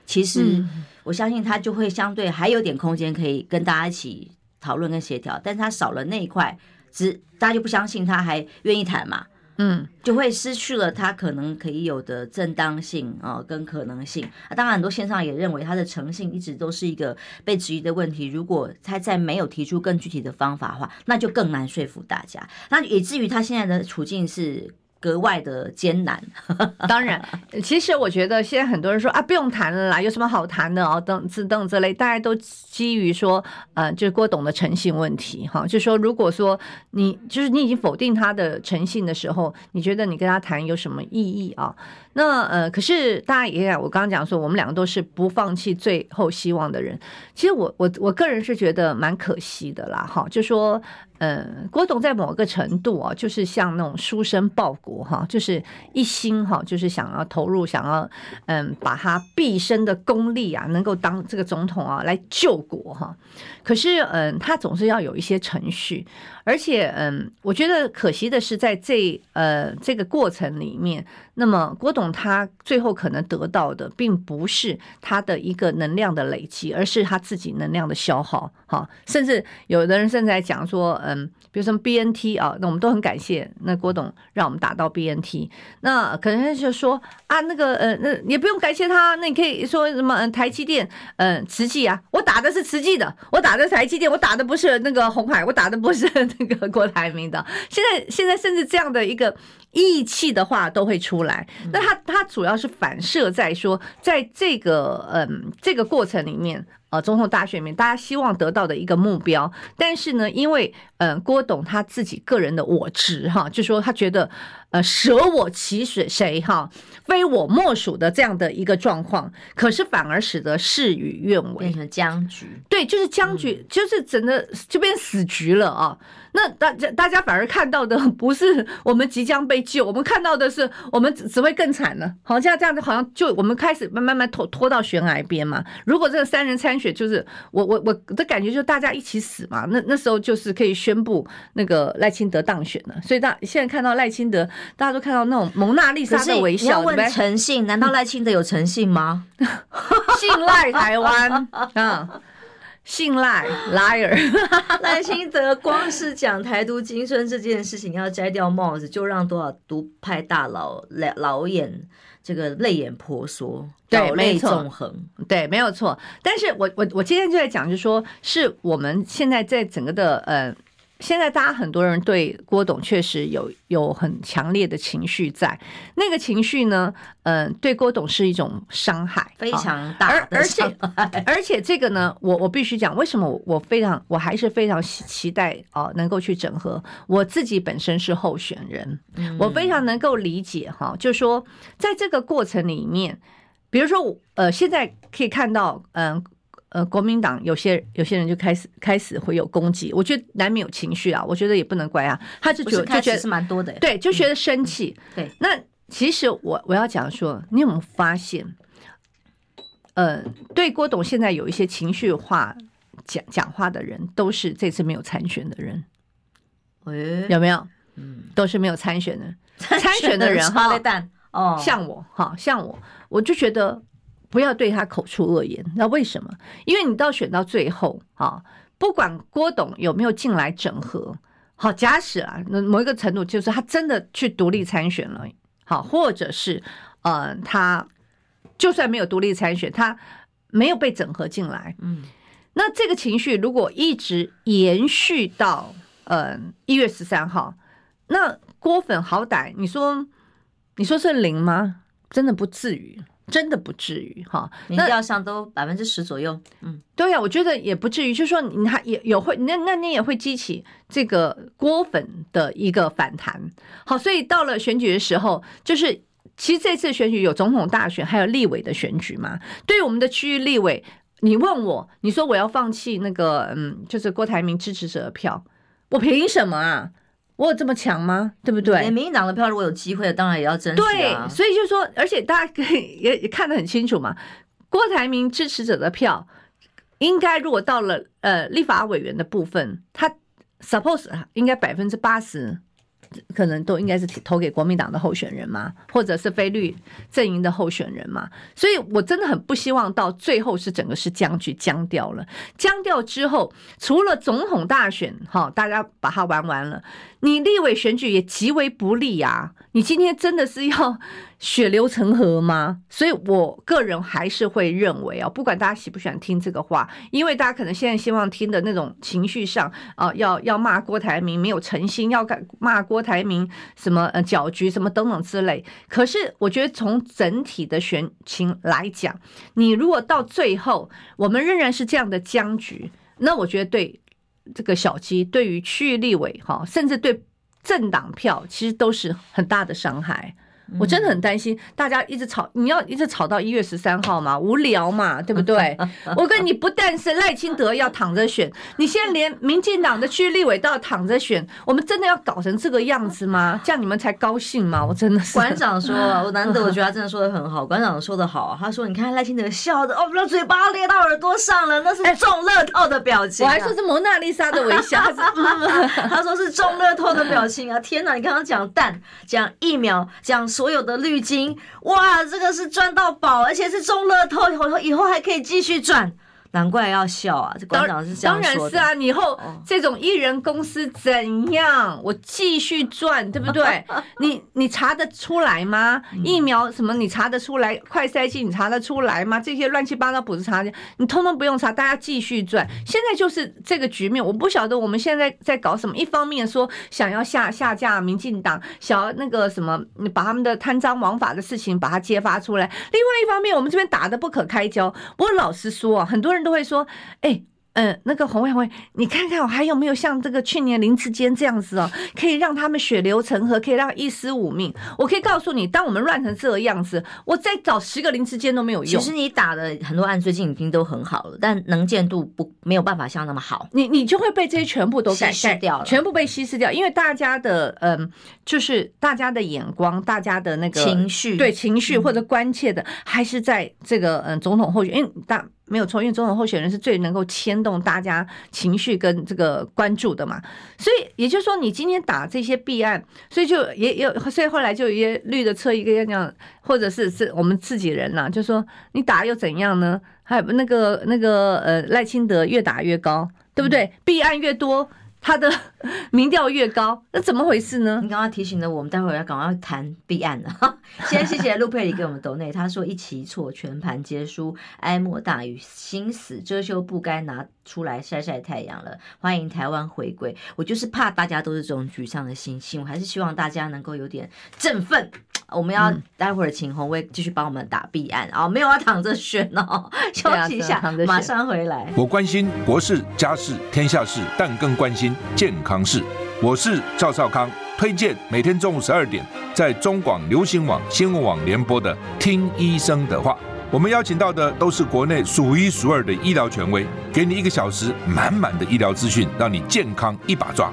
其实我相信他就会相对还有点空间可以跟大家一起讨论跟协调。但他少了那一块，只大家就不相信他还愿意谈嘛。嗯，就会失去了他可能可以有的正当性啊，跟可能性啊。当然，很多线上也认为他的诚信一直都是一个被质疑的问题。如果他在没有提出更具体的方法的话，那就更难说服大家。那以至于他现在的处境是。格外的艰难，当然，其实我觉得现在很多人说啊，不用谈了啦，有什么好谈的哦，等自等这类，大家都基于说，呃，就是郭董的诚信问题哈，就说如果说你就是你已经否定他的诚信的时候，你觉得你跟他谈有什么意义啊？那呃，可是大家也我刚刚讲说，我们两个都是不放弃最后希望的人，其实我我我个人是觉得蛮可惜的啦，哈，就说。嗯，郭董在某个程度啊，就是像那种书生报国哈，就是一心哈，就是想要投入，想要嗯，把他毕生的功力啊，能够当这个总统啊来救国哈。可是嗯，他总是要有一些程序，而且嗯，我觉得可惜的是，在这呃这个过程里面，那么郭董他最后可能得到的，并不是他的一个能量的累积，而是他自己能量的消耗哈。甚至有的人甚至在讲说。嗯，比如说 BNT 啊，那我们都很感谢那郭董让我们打到 BNT。那可能就说啊，那个呃，那也不用感谢他，那你可以说什么？嗯，台积电，嗯，慈济啊，我打的是慈济的，我打的是台积电，我打的不是那个红海，我打的不是那个郭台铭的。现在现在甚至这样的一个义气的话都会出来，那他他主要是反射在说，在这个嗯这个过程里面。总统大选里面，大家希望得到的一个目标，但是呢，因为呃，郭董他自己个人的我执哈，就说他觉得呃，舍我其谁谁哈，非我莫属的这样的一个状况，可是反而使得事与愿违，变成僵局。对，就是僵局，嗯、就是整个就变死局了啊。那大家大家反而看到的不是我们即将被救，我们看到的是我们只只会更惨了。好像这样子，好像就我们开始慢慢慢拖拖到悬崖边嘛。如果这个三人参选，就是我我我的感觉，就是大家一起死嘛。那那时候就是可以宣布那个赖清德当选了。所以大现在看到赖清德，大家都看到那种蒙娜丽莎的微笑。你要问诚信，难道赖清德有诚信吗？信赖台湾啊。信赖 liar，赖清德光是讲台独今生这件事情，要摘掉帽子，就让多少独派大佬老老眼这个泪眼婆娑，对，泪纵横，对，没有错。但是我我我今天就在讲，就是说，是我们现在在整个的呃。现在大家很多人对郭董确实有有很强烈的情绪在，那个情绪呢，嗯，对郭董是一种伤害，非常大。而且而且这个呢，我我必须讲，为什么我非常我还是非常期待啊，能够去整合。我自己本身是候选人，我非常能够理解哈，就说在这个过程里面，比如说呃，现在可以看到，嗯。呃，国民党有些有些人就开始开始会有攻击，我觉得难免有情绪啊，我觉得也不能怪啊，他就觉得就觉得是蛮多的，对，就觉得生气。嗯、对，那其实我我要讲说，你有没有发现，呃，对郭董现在有一些情绪化讲讲话的人，都是这次没有参选的人，欸、有没有？嗯，都是没有参选的，参选的人哈，哦，像我哈，像我，我就觉得。不要对他口出恶言，那为什么？因为你到选到最后啊，不管郭董有没有进来整合，好，假使啊，那某一个程度就是他真的去独立参选了，好，或者是呃，他就算没有独立参选，他没有被整合进来，嗯，那这个情绪如果一直延续到呃一月十三号，那郭粉好歹你说你说是零吗？真的不至于。真的不至于哈，民调上都百分之十左右，嗯，对呀、啊，我觉得也不至于，就是说你还也有会，那那你也会激起这个郭粉的一个反弹。好，所以到了选举的时候，就是其实这次选举有总统大选，还有立委的选举嘛。对于我们的区域立委，你问我，你说我要放弃那个嗯，就是郭台铭支持者的票，我凭什么啊？我有这么强吗？对不对？民进党的票如果有机会，当然也要争取啊。对，所以就是说，而且大家可以也也看得很清楚嘛。郭台铭支持者的票，应该如果到了呃立法委员的部分，他 suppose 应该百分之八十。可能都应该是投给国民党的候选人嘛，或者是非绿阵营的候选人嘛，所以我真的很不希望到最后是整个是僵局僵掉了，僵掉之后，除了总统大选哈，大家把它玩完了，你立委选举也极为不利啊，你今天真的是要。血流成河吗？所以我个人还是会认为啊，不管大家喜不喜欢听这个话，因为大家可能现在希望听的那种情绪上啊，要要骂郭台铭没有诚心，要骂郭台铭什么呃搅局什么等等之类。可是我觉得从整体的选情来讲，你如果到最后我们仍然是这样的僵局，那我觉得对这个小鸡，对于区域立委哈，甚至对政党票，其实都是很大的伤害。我真的很担心，大家一直吵，你要一直吵到一月十三号嘛？无聊嘛，对不对？我跟你不但是赖清德要躺着选，你现在连民进党的区立委都要躺着选，我们真的要搞成这个样子吗？这样你们才高兴吗？我真的是。馆长说，我难得我觉得他真的说的很好。馆长说的好，他说：“你看赖清德笑的哦，那嘴巴咧到耳朵上了，那是中乐透的表情、啊。”我还说是蒙娜丽莎的微笑，他说是中乐透的表情啊！天哪，你刚刚讲蛋，讲疫苗，讲。所有的滤金，哇，这个是赚到宝，而且是中乐透，以后以后还可以继续赚。难怪要笑啊！这馆长是这样说的。当然是啊，你以后这种艺人公司怎样，我继续赚，对不对？你你查得出来吗？疫苗什么你查得出来？快筛剂你查得出来吗？这些乱七八糟不是查，你通通不用查，大家继续赚。现在就是这个局面，我不晓得我们现在在搞什么。一方面说想要下下架民进党，想要那个什么，你把他们的贪赃枉法的事情把它揭发出来。另外一方面，我们这边打得不可开交。不过老实说啊，很多人都会说，哎。嗯，那个红卫红卫，你看看我还有没有像这个去年林志坚这样子哦，可以让他们血流成河，可以让一丝五命。我可以告诉你，当我们乱成这个样子，我再找十个林志坚都没有用。其实你打的很多案最近已经都很好了，但能见度不没有办法像那么好。你你就会被这些全部都盖稀释掉了，全部被稀释掉，因为大家的嗯，就是大家的眼光，大家的那个情绪，对情绪或者关切的，还是在这个嗯总统候选，因为大。没有错，因为总统候选人是最能够牵动大家情绪跟这个关注的嘛，所以也就是说，你今天打这些弊案，所以就也有，所以后来就有一些绿的侧一个这样，或者是是我们自己人呐，就说你打又怎样呢？还有那个那个呃赖清德越打越高，对不对？弊案越多。他的民调越高，那怎么回事呢？你刚刚提醒了我们，待会儿要赶快谈弊案了。先谢谢陆佩里给我们抖内，他说一期一错，全盘皆输，哀莫大于心死，遮羞布该拿出来晒晒太阳了。欢迎台湾回归，我就是怕大家都是这种沮丧的心情，我还是希望大家能够有点振奋。我们要待会儿请红卫继续帮我们打弊案啊，没有要躺着选哦，休息一下，马上回来。我关心国事、家事、天下事，但更关心健康事。我是赵少康，推荐每天中午十二点在中广流行网、新闻网联播的《听医生的话》。我们邀请到的都是国内数一数二的医疗权威，给你一个小时满满的医疗资讯，让你健康一把抓。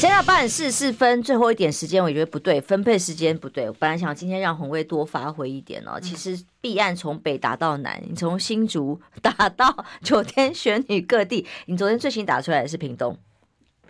现在八点四十四分，最后一点时间，我觉得不对，分配时间不对。我本来想今天让红卫多发挥一点哦。其实弊案从北打到南，你从新竹打到九天玄女各地，你昨天最新打出来的是屏东。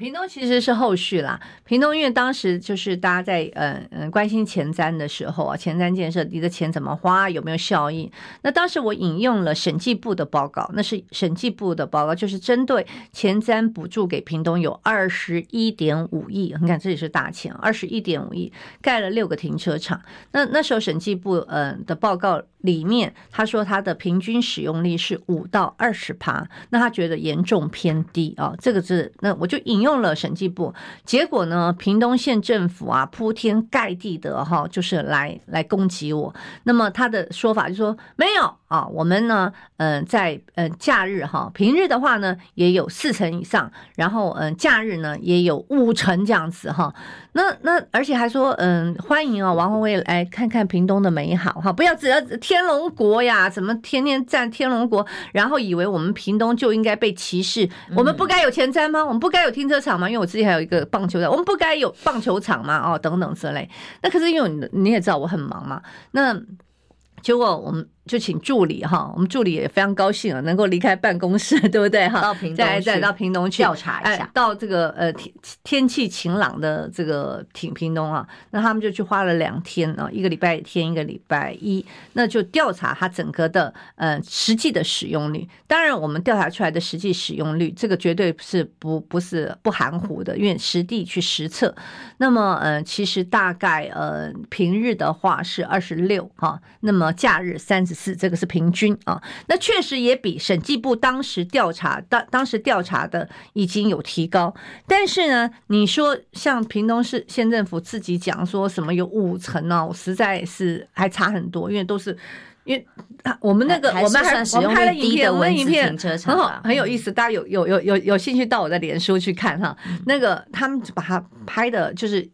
屏东其实是后续啦。屏东因为当时就是大家在嗯嗯关心前瞻的时候啊，前瞻建设你的钱怎么花，有没有效益？那当时我引用了审计部的报告，那是审计部的报告，就是针对前瞻补助给屏东有二十一点五亿，你看这里是大钱，二十一点五亿盖了六个停车场。那那时候审计部嗯的报告里面，他说他的平均使用率是五到二十趴，那他觉得严重偏低啊，这个是那我就引用。了审计部，结果呢，屏东县政府啊，铺天盖地的哈，就是来来攻击我。那么他的说法就说没有啊，我们呢，嗯，在嗯假日哈，平日的话呢，也有四成以上，然后嗯假日呢也有五成这样子哈。那那而且还说嗯欢迎啊王宏伟来看看屏东的美好哈，不要只要天龙国呀，怎么天天占天龙国，然后以为我们屏东就应该被歧视，我们不该有前瞻吗？我们不该有停车场吗？因为我自己还有一个棒球场，我们不该有棒球场吗？哦，等等之类。那可是因为你你也知道我很忙嘛，那结果我们。就请助理哈，我们助理也非常高兴啊，能够离开办公室，对不对哈？到屏东再再到屏东去调查一下，到这个呃天天气晴朗的这个挺屏东啊，那他们就去花了两天啊，一个礼拜天，一个礼拜一，那就调查它整个的呃实际的使用率。当然，我们调查出来的实际使用率，这个绝对是不不是不含糊的，因为实地去实测。那么呃，其实大概呃平日的话是二十六哈，那么假日三十。是这个是平均啊，那确实也比审计部当时调查当当时调查的已经有提高，但是呢，你说像屏东市县政府自己讲说什么有五成呢？我实在是还差很多，因为都是因为我们那个我们还我们拍了影片，我们影片很好很有意思，大家有有有有有兴趣到我的脸书去看哈，那个他们把它拍的就是。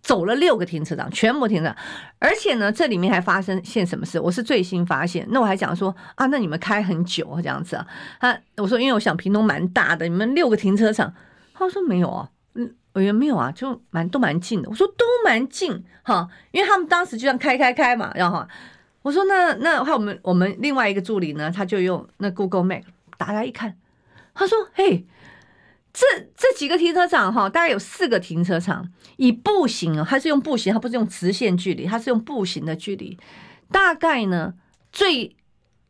走了六个停车场，全部停了，而且呢，这里面还发生现什么事？我是最新发现。那我还讲说啊，那你们开很久这样子啊？他我说，因为我想屏东蛮大的，你们六个停车场，他说没有啊，嗯，委员没有啊，就蛮都蛮近的。我说都蛮近哈，因为他们当时就这样开开开嘛，然后我说那那还有我们我们另外一个助理呢，他就用那 Google Map 打开一看，他说嘿。这这几个停车场哈，大概有四个停车场，以步行啊，它是用步行，它不是用直线距离，它是用步行的距离，大概呢最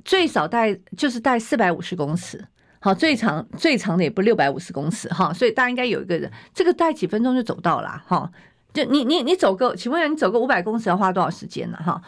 最少带就是带四百五十公尺，好，最长最长的也不六百五十公尺哈，所以大家应该有一个人，这个带几分钟就走到了哈，就你你你走个，请问一下你走个五百公尺要花多少时间呢哈？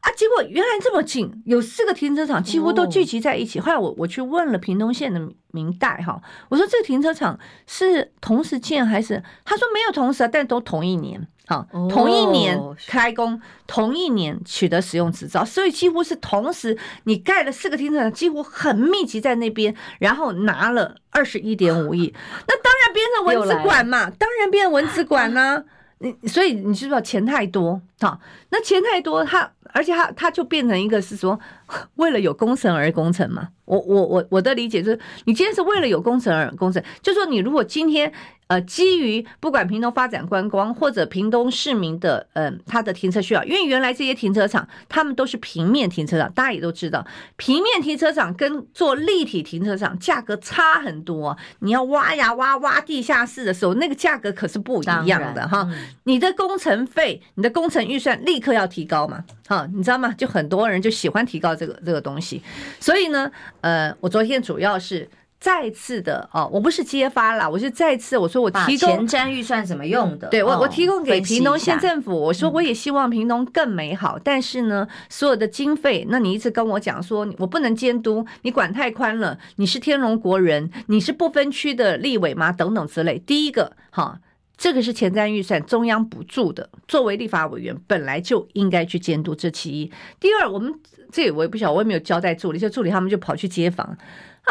啊，结果原来这么近，有四个停车场几乎都聚集在一起。后来我我去问了屏东县的民代哈，我说这个停车场是同时建还是？他说没有同时啊，但都同一年，好，同一年开工，同一年取得使用执照，所以几乎是同时，你盖了四个停车场，几乎很密集在那边，然后拿了二十一点五亿，那当然变成文资馆嘛，当然变成文资馆呢。你所以你知不知道钱太多？哈，那钱太多，他而且他他就变成一个是说，为了有工程而工程嘛。我我我我的理解就是，你今天是为了有工程而工程，就说你如果今天。呃，基于不管屏东发展观光或者屏东市民的嗯、呃，他的停车需要，因为原来这些停车场他们都是平面停车场，大家也都知道，平面停车场跟做立体停车场价格差很多。你要挖呀挖挖地下室的时候，那个价格可是不一样的哈。你的工程费、你的工程预算立刻要提高嘛？哈，你知道吗？就很多人就喜欢提高这个这个东西。所以呢，呃，我昨天主要是。再次的哦，我不是揭发啦，我是再次我说我提供前瞻预算怎么用的？对我，我提供给屏东县政府，我说我也希望屏东更美好，但是呢，所有的经费，那你一直跟我讲说我不能监督，你管太宽了，你是天龙国人，你是不分区的立委吗？等等之类。第一个，哈，这个是前瞻预算，中央补助的，作为立法委员本来就应该去监督，这其一。第二，我们这我也不晓得，我也没有交代助理，就助理他们就跑去街访啊。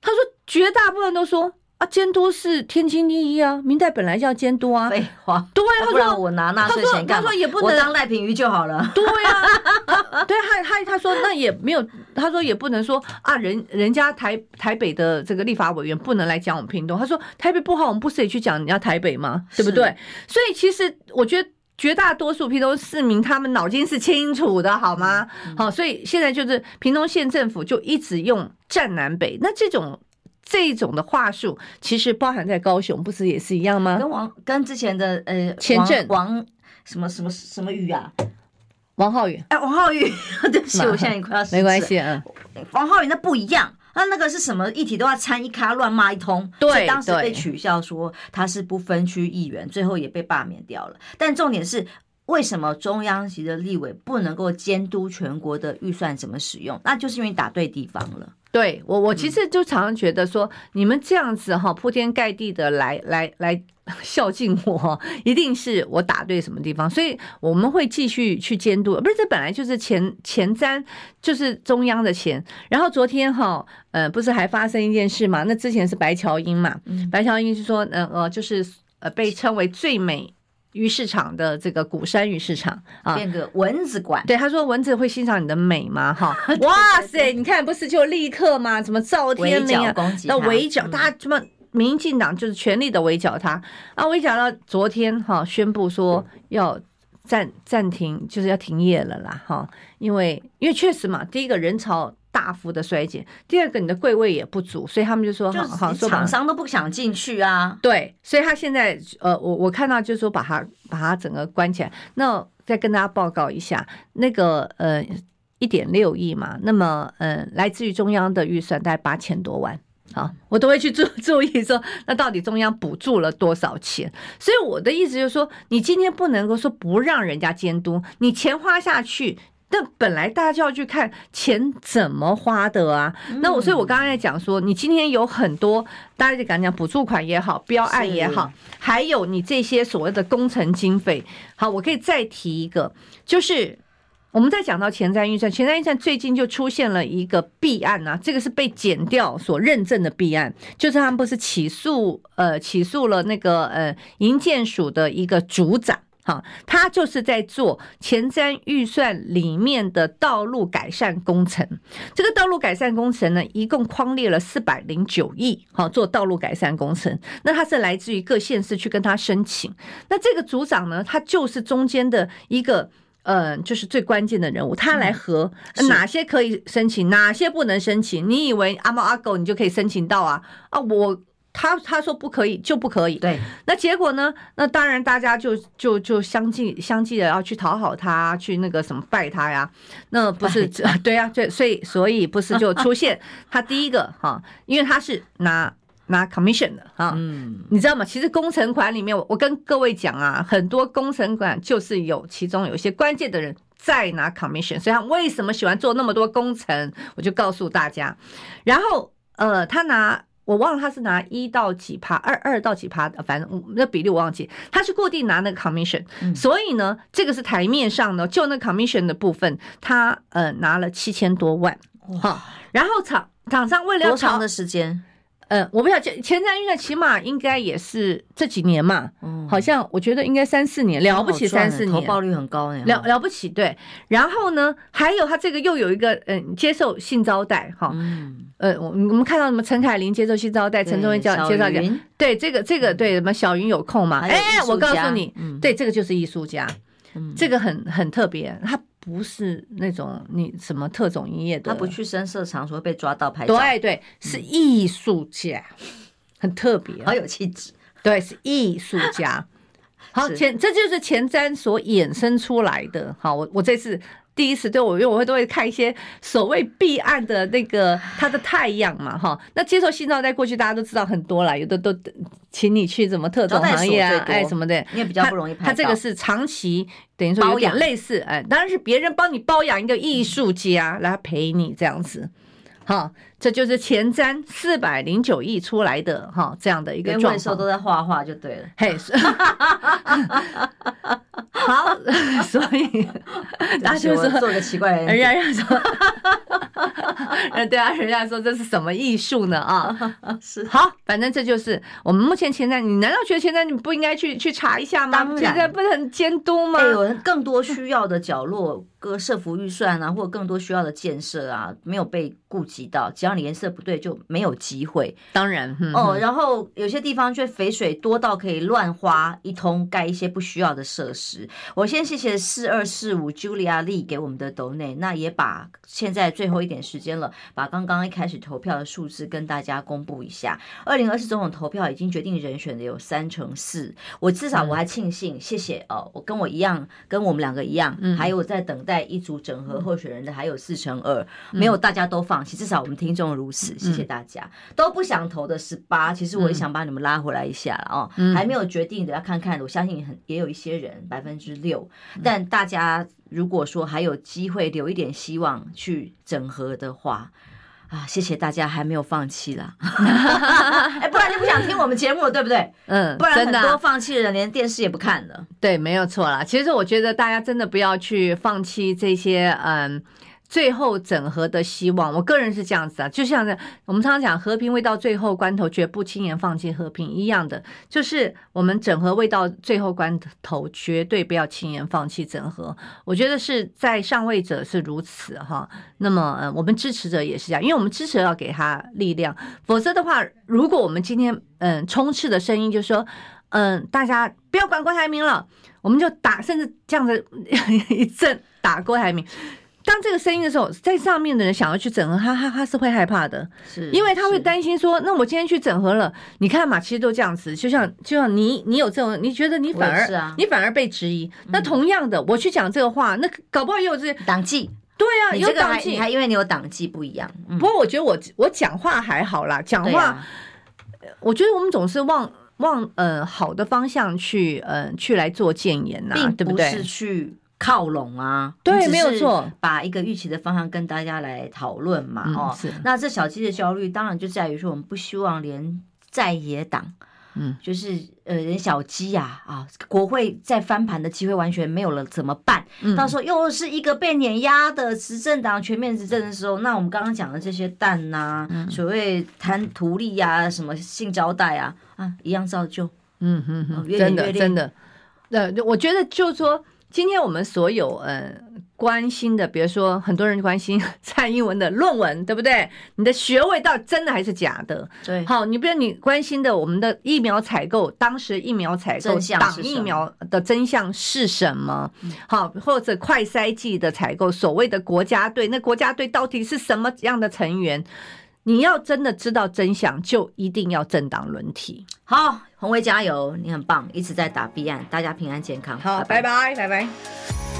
他说：“绝大部分都说啊，监督是天经地义啊，明代本来就要监督啊。”废话，对，他说：“不然我拿纳税钱干嘛？”他说：“也不能我当赖品妤就好了。”对呀，对，他他他说那也没有，他说也不能说啊，人人家台台北的这个立法委员不能来讲我们屏东。他说台北不好，我们不是也去讲人家台北吗？对不对？所以其实我觉得。绝大多数屏东市民，他们脑筋是清楚的，好吗？好，所以现在就是屏东县政府就一直用占南北，那这种这种的话术，其实包含在高雄，不是也是一样吗？跟王跟之前的呃前阵王什么什么什么宇啊，王浩宇，哎，王浩宇，对不起，我现在也快要没关系啊，王浩宇那不一样。那那个是什么议题都要参一咖乱骂一通，对，当时被取笑说他是不分区议员，最后也被罢免掉了。但重点是，为什么中央级的立委不能够监督全国的预算怎么使用？那就是因为打对地方了。对我，我其实就常常觉得说，你们这样子哈，铺天盖地的来来来 孝敬我，一定是我打对什么地方，所以我们会继续去监督。不是，这本来就是前前瞻，就是中央的钱。然后昨天哈，呃，不是还发生一件事嘛？那之前是白乔英嘛，白乔英是说，呃呃，就是呃被称为最美。鱼市场的这个鼓山鱼市场啊，变个蚊子馆。对，他说蚊子会欣赏你的美吗？哈，哇塞，你看不是就立刻吗？怎么赵天麟啊？那围剿他，什么民进党就是全力的围剿他啊？围剿到昨天哈，宣布说要暂暂停，就是要停业了啦哈，因为因为确实嘛，第一个人潮。大幅的衰减，第二个你的柜位也不足，所以他们就说，好，说厂商都不想进去啊。对，所以他现在呃，我我看到就是说把它把它整个关起来。那再跟大家报告一下，那个呃一点六亿嘛，那么呃来自于中央的预算大概八千多万，好，我都会去注 注意说，那到底中央补助了多少钱？所以我的意思就是说，你今天不能够说不让人家监督，你钱花下去。但本来大家就要去看钱怎么花的啊，那我所以，我刚刚在讲说，你今天有很多，大家就敢讲补助款也好，标案也好，还有你这些所谓的工程经费。好，我可以再提一个，就是我们在讲到前瞻预算，前瞻预算最近就出现了一个弊案啊，这个是被减掉所认证的弊案，就是他们不是起诉呃起诉了那个呃营建署的一个组长。好，他就是在做前瞻预算里面的道路改善工程。这个道路改善工程呢，一共框列了四百零九亿，好，做道路改善工程。那他是来自于各县市去跟他申请。那这个组长呢，他就是中间的一个，呃，就是最关键的人物，他来核哪些可以申请，哪些不能申请。你以为阿猫阿狗你就可以申请到啊？啊，我。他他说不可以就不可以，对。那结果呢？那当然大家就就就相继相继的要去讨好他，去那个什么拜他呀？那不是 对呀，对，所以所以不是就出现 他第一个哈，因为他是拿拿 commission 的哈，嗯，你知道吗？其实工程款里面，我我跟各位讲啊，很多工程款就是有其中有一些关键的人在拿 commission，所以他为什么喜欢做那么多工程？我就告诉大家，然后呃，他拿。我忘了他是拿一到几趴，二二到几趴的，反正那比例我忘记。他是固定拿那个 commission，、嗯、所以呢，这个是台面上呢，就那 commission 的部分，他呃拿了七千多万，哈，然后厂厂商为了要多长的时间？嗯，我不晓得前前瞻预算起码应该也是这几年嘛，嗯，好像我觉得应该三四年，了不起三四年，投报率很高呢，了了不起对。然后呢，还有他这个又有一个嗯，接受性招待哈，嗯，呃，我我们看到什么陈凯琳接受性招待，陈忠义叫介绍讲，对这个这个对什么小云有空嘛？哎，我告诉你，对这个就是艺术家，这个很很特别，他。不是那种你什么特种营业的，他不去深色场所被抓到拍照。对对，是艺术家，嗯、很特别，好有气质。对，是艺术家。好，前这就是前瞻所衍生出来的。好，我我这次。第一次对我，因为我会都会看一些所谓避案的那个他的太阳嘛，哈。那接受性招待过去大家都知道很多了，有的都请你去什么特种行业啊，哎什么的，你也比较不容易。他这个是长期等于说有点类似，哎，当然是别人帮你包养一个艺术家来陪你这样子。好，这就是前瞻四百零九亿出来的哈，这样的一个状况。都在画画就对了。嘿，好，所以 大家就说做个奇怪的人，人家说，对啊，人家说这是什么艺术呢？啊，是好，反正这就是我们目前前瞻。你难道觉得前瞻你不应该去去查一下吗？现在不是很监督吗？有更多需要的角落。各设服预算啊，或者更多需要的建设啊，没有被顾及到。只要你颜色不对，就没有机会。当然，嗯、哦，然后有些地方却肥水多到可以乱花一通，盖一些不需要的设施。我先谢谢四二四五 Julia Lee 给我们的抖内，那也把现在最后一点时间了，把刚刚一开始投票的数字跟大家公布一下。二零二四总统投票已经决定人选的有三成四，我至少我还庆幸，嗯、谢谢哦，我跟我一样，跟我们两个一样，嗯、还有我在等待。一组整合候选人的还有四成二，没有大家都放弃，至少我们听众如此，谢谢大家。都不想投的十八，其实我也想把你们拉回来一下了哦，还没有决定的要看看，我相信很也有一些人百分之六，但大家如果说还有机会留一点希望去整合的话。啊，谢谢大家还没有放弃啦，哎，不然就不想听我们节目，对不对？嗯，不然很多放弃的人连电视也不看了。对，没有错啦。其实我觉得大家真的不要去放弃这些，嗯。最后整合的希望，我个人是这样子啊，就像我们常常讲和平未到最后关头，绝不轻言放弃和平一样的，就是我们整合未到最后关头，绝对不要轻言放弃整合。我觉得是在上位者是如此哈，那么，我们支持者也是这样，因为我们支持要给他力量，否则的话，如果我们今天嗯充斥的声音就是说嗯大家不要管郭台铭了，我们就打，甚至这样子 一阵打郭台铭。当这个声音的时候，在上面的人想要去整合，他他他是会害怕的，是因为他会担心说，那我今天去整合了，你看嘛，其实都这样子，就像就像你你有这种，你觉得你反而、啊、你反而被质疑，那同样的，我去讲这个话，那搞不好也有这党纪，对啊，有党纪，还因为你有党纪不一样。不过我觉得我我讲话还好啦，讲话，啊、我觉得我们总是往往呃好的方向去呃去来做建言呐、啊，对不对？是去。靠拢啊，对，没有错，把一个预期的方向跟大家来讨论嘛，哦，嗯、是。那这小鸡的焦虑，当然就在于说，我们不希望连在野党，嗯，就是呃，连小鸡呀，啊，啊，国会再翻盘的机会完全没有了，怎么办？嗯、到时候又是一个被碾压的执政党全面执政的时候，那我们刚刚讲的这些蛋呐、啊，嗯、所谓贪图利呀，什么性招待啊，啊，一样照旧。嗯哼哼，真的真的。呃，我觉得就是说，今天我们所有呃关心的，比如说很多人关心 蔡英文的论文，对不对？你的学位到底真的还是假的？对，好，你比如你关心的我们的疫苗采购，当时疫苗采购挡疫苗的真相是什么？好，或者快筛剂的采购，所谓的国家队，那国家队到底是什么样的成员？你要真的知道真相，就一定要政党轮替。好，鸿薇加油，你很棒，一直在打 B 案，大家平安健康。好，拜拜，拜拜。拜拜。